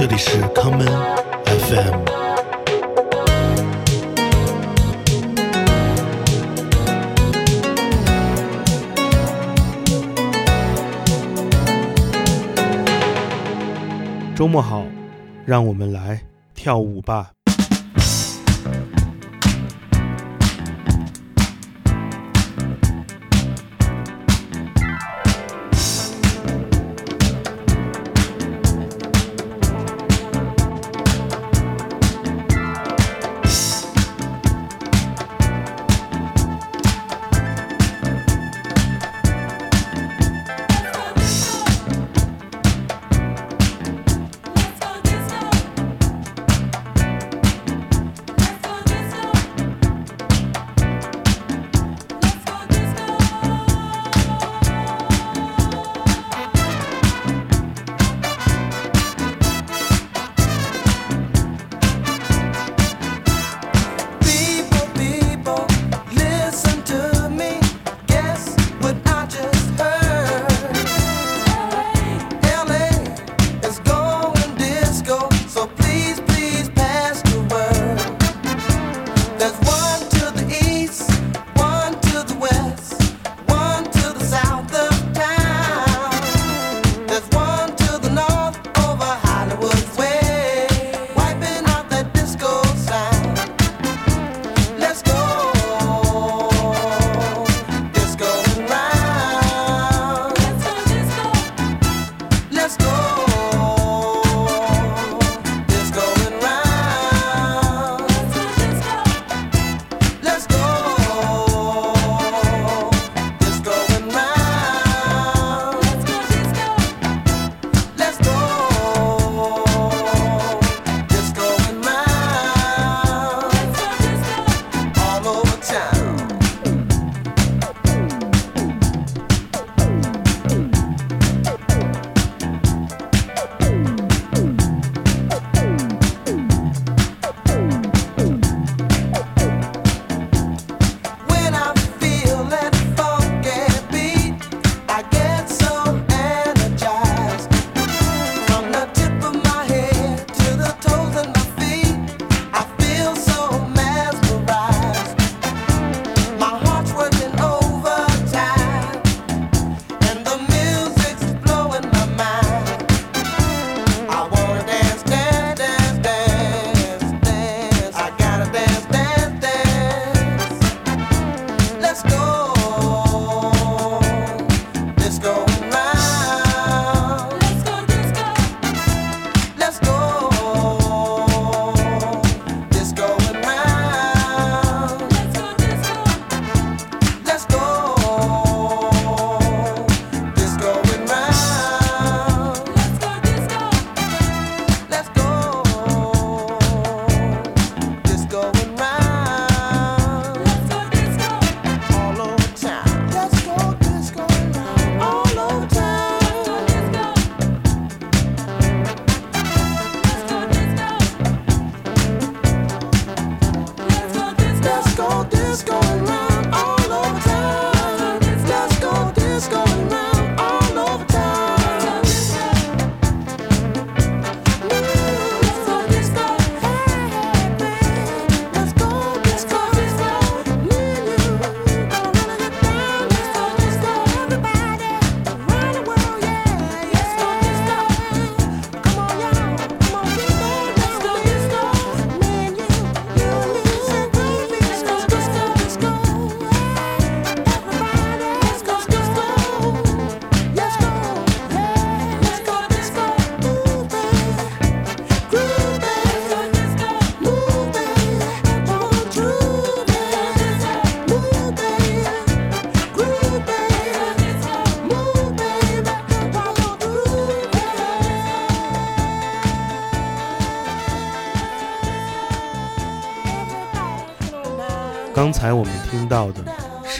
这里是 common FM。周末好，让我们来跳舞吧。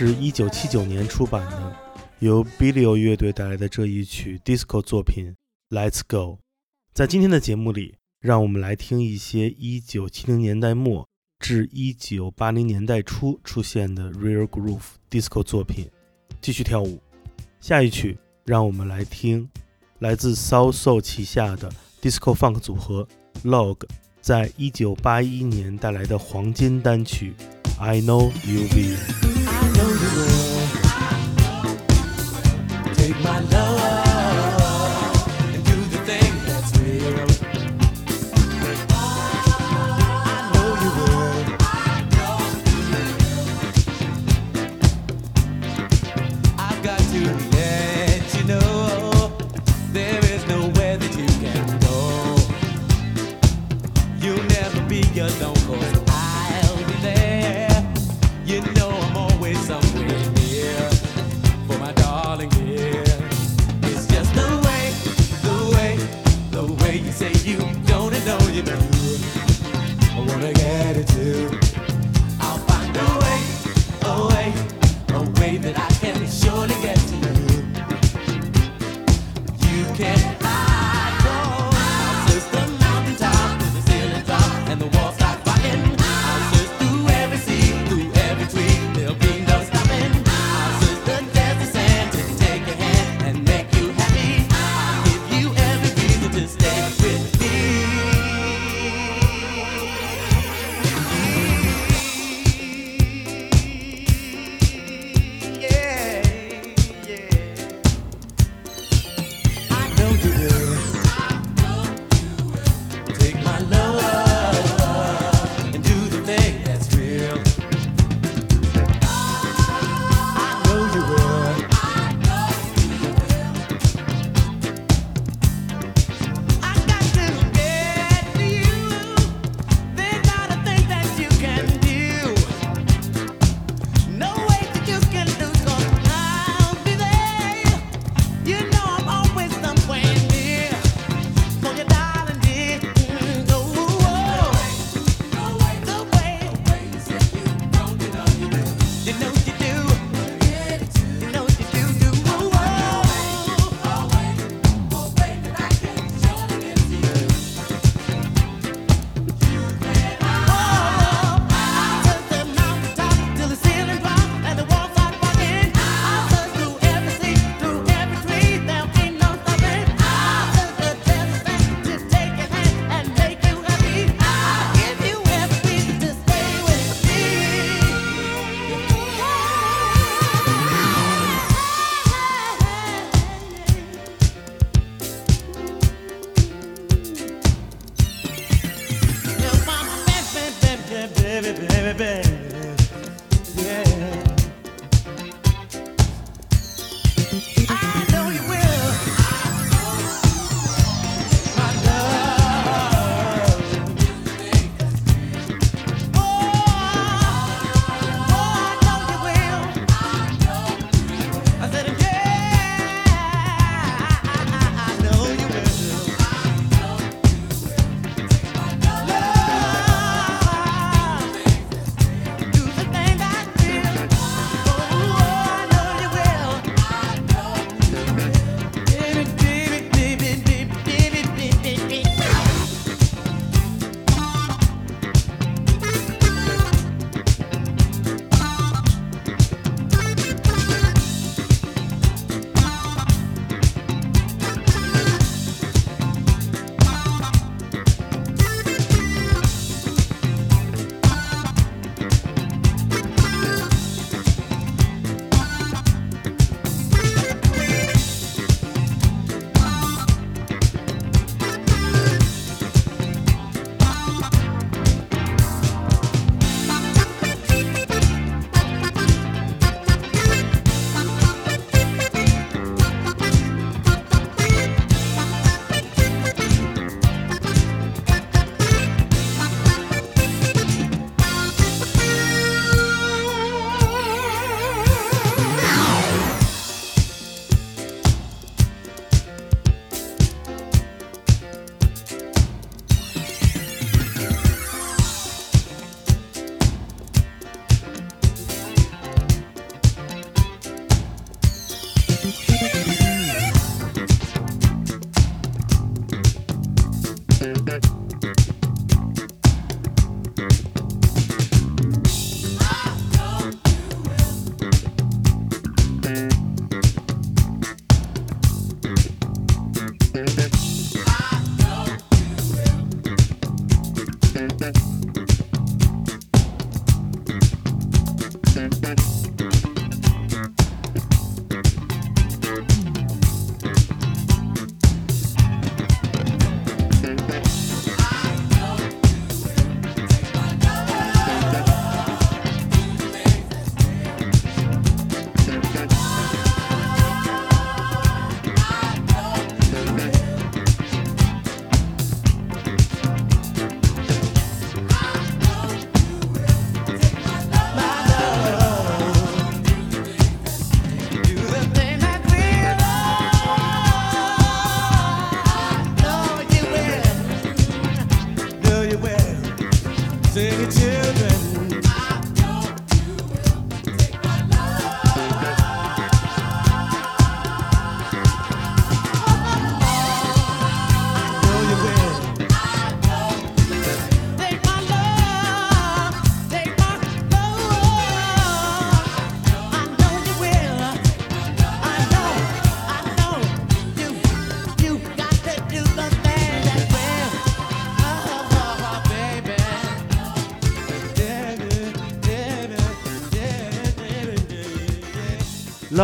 是一九七九年出版的由 Billio 乐队带来的这一曲 disco 作品《Let's Go》。在今天的节目里，让我们来听一些一九七零年代末至一九八零年代初出现的 Real Groove disco 作品，继续跳舞。下一曲，让我们来听来自 South Soul 旗下的 disco funk 组合 Log 在一九八一年带来的黄金单曲《I Know You Will You Will》。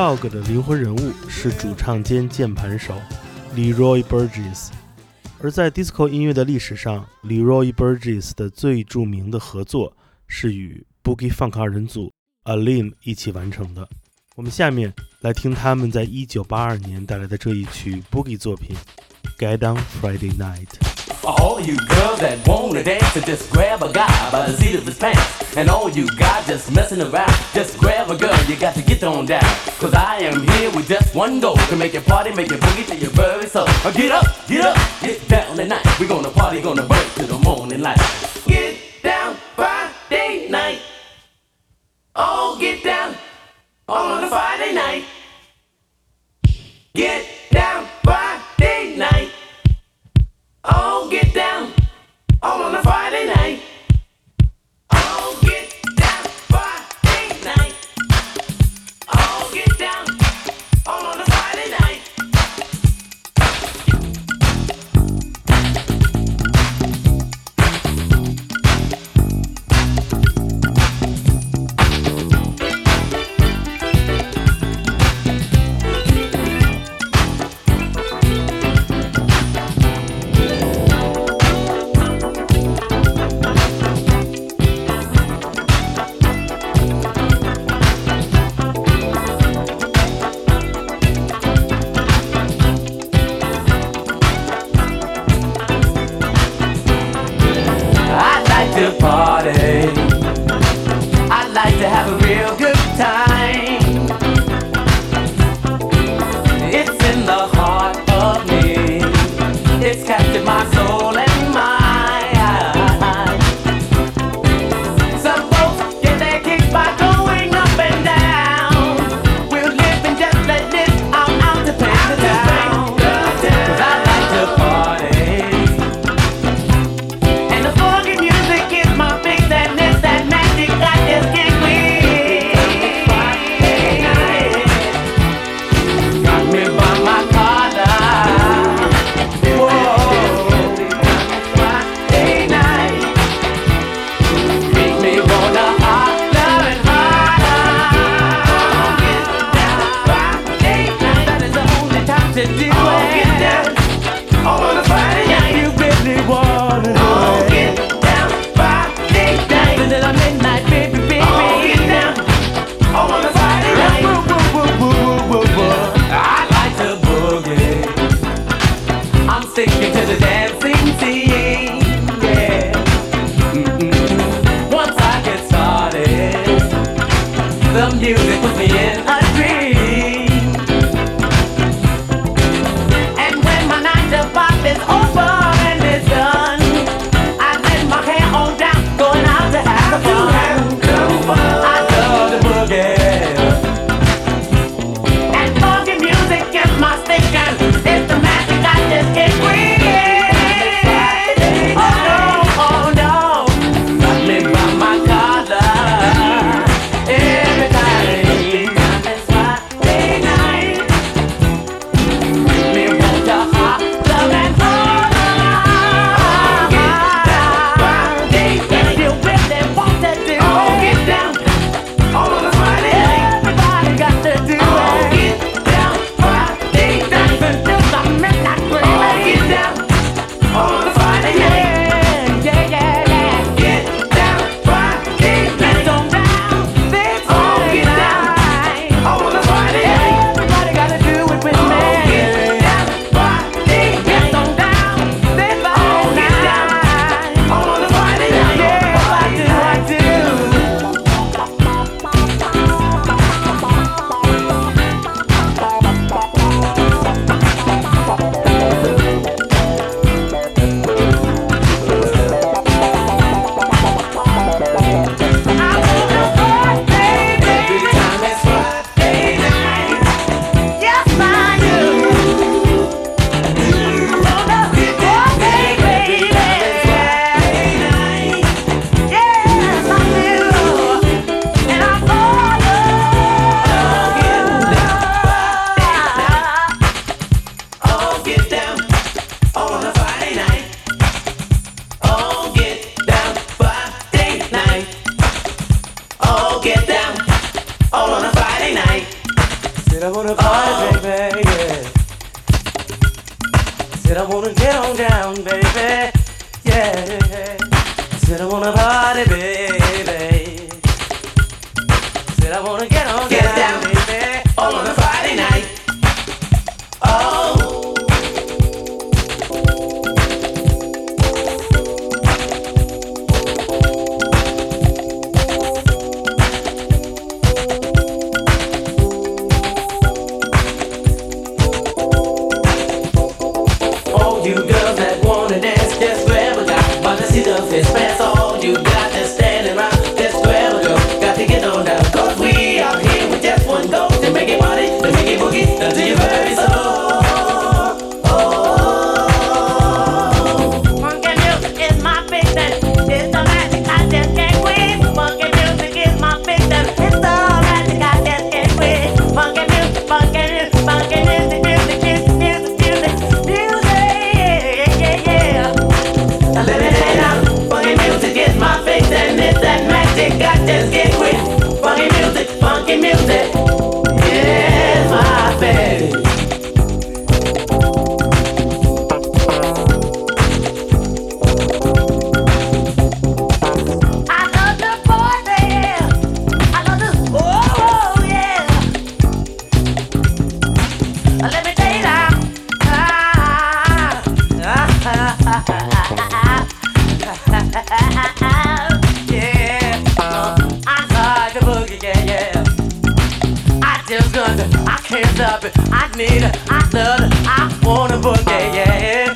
Log 的灵魂人物是主唱兼键盘手 Leroy Burgess。而在 Disco 音乐的历史上，Leroy Burgess 的最著名的合作是与 Boogie Funk 二人组 Alim 一起完成的。我们下面来听他们在1982年带来的这一曲 Boogie 作品《Get Down Friday Night》。All you girls that wanna dance, just grab a guy by the seat of his pants. And all you guys just messing around, just grab a girl, you got to get on down. Cause I am here with just one goal to make your party, make your boogie till your very soul. Uh, now Get up, get up, get down tonight. we gonna party, gonna burn to the morning light. Get down Friday night. Oh, get down on a Friday night. yeah, uh, I the boogie, yeah, yeah. I just got I can't stop it. I need it, I love it, I wanna boogie, yeah.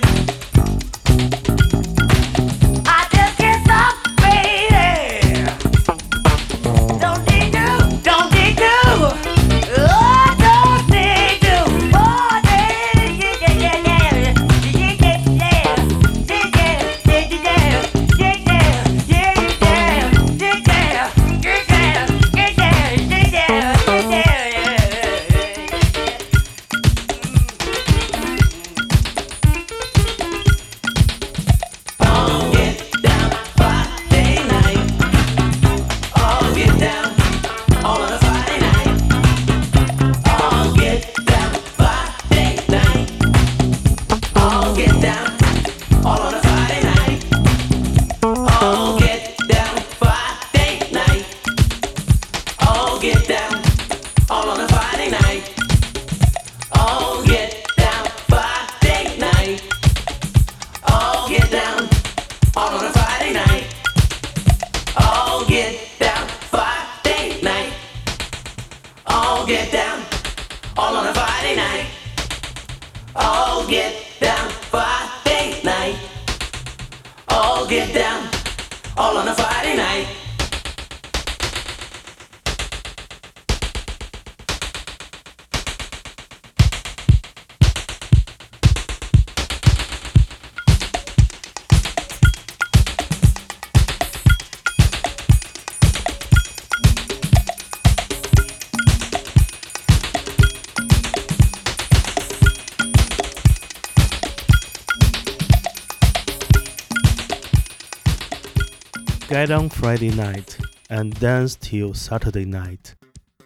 On Friday night and dance till Saturday night，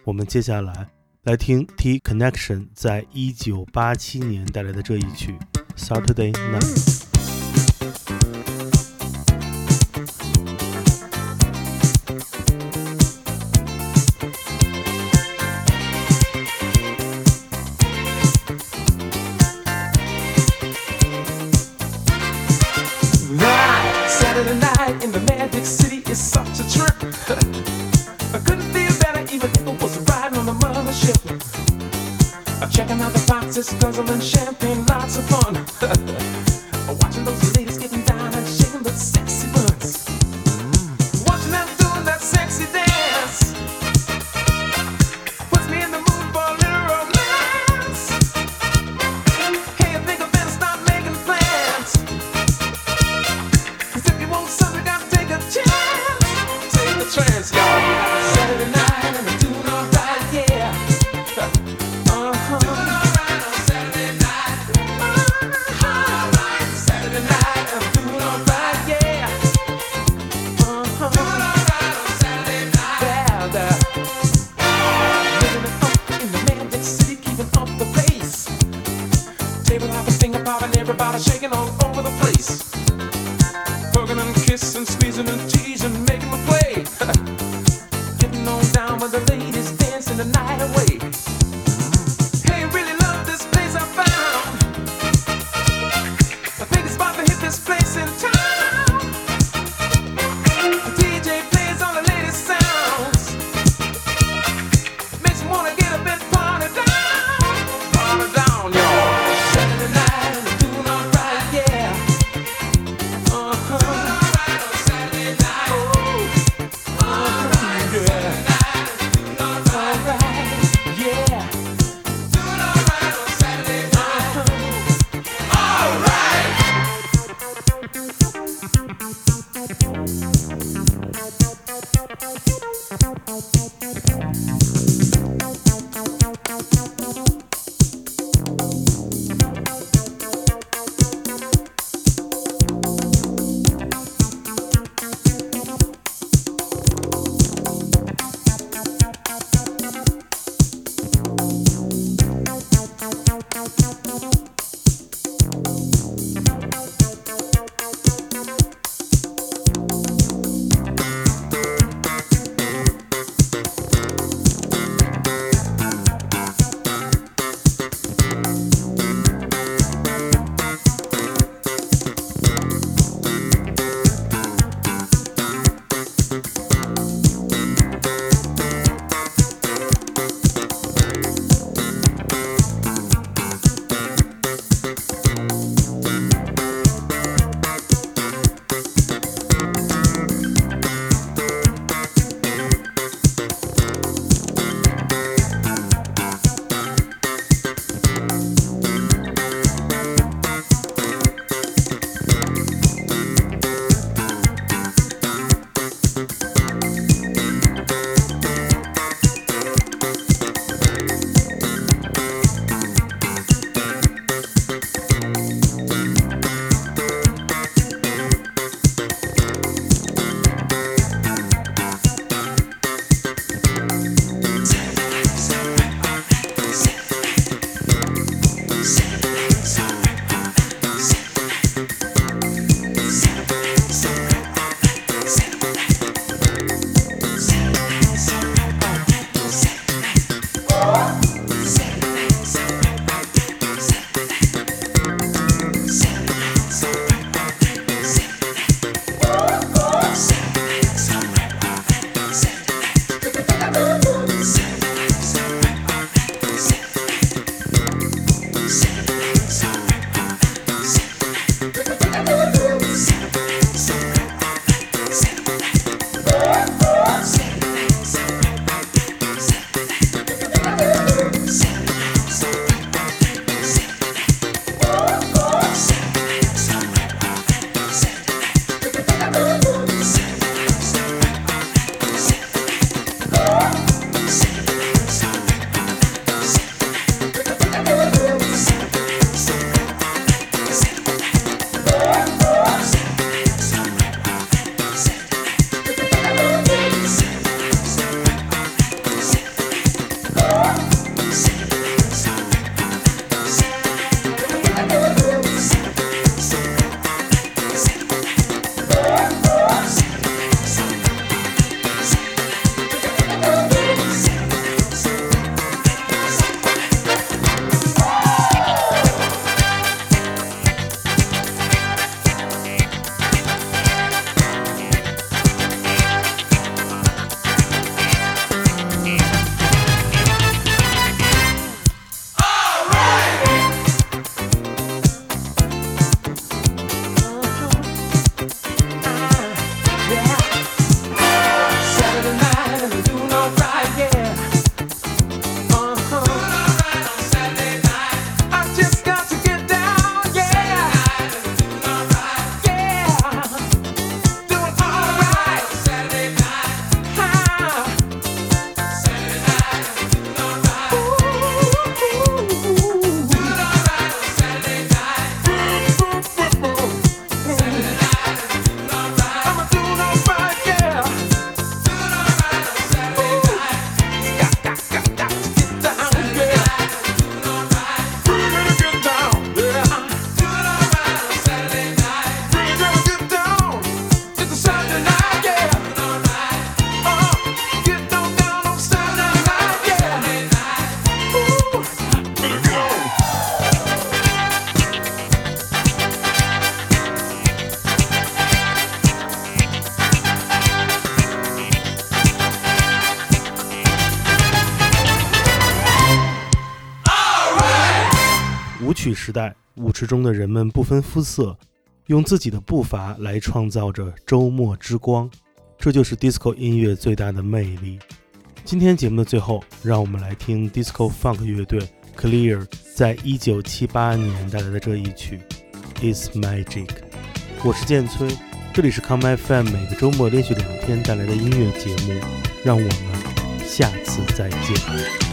我们接下来来听 T Connection 在一九八七年带来的这一曲 Saturday Night。Everybody shaking on 池中的人们不分肤色，用自己的步伐来创造着周末之光，这就是 disco 音乐最大的魅力。今天节目的最后，让我们来听 disco funk 乐队 Clear 在一九七八年带来的这一曲《Is Magic》。我是建崔，这里是 Come FM，每个周末连续两天带来的音乐节目，让我们下次再见。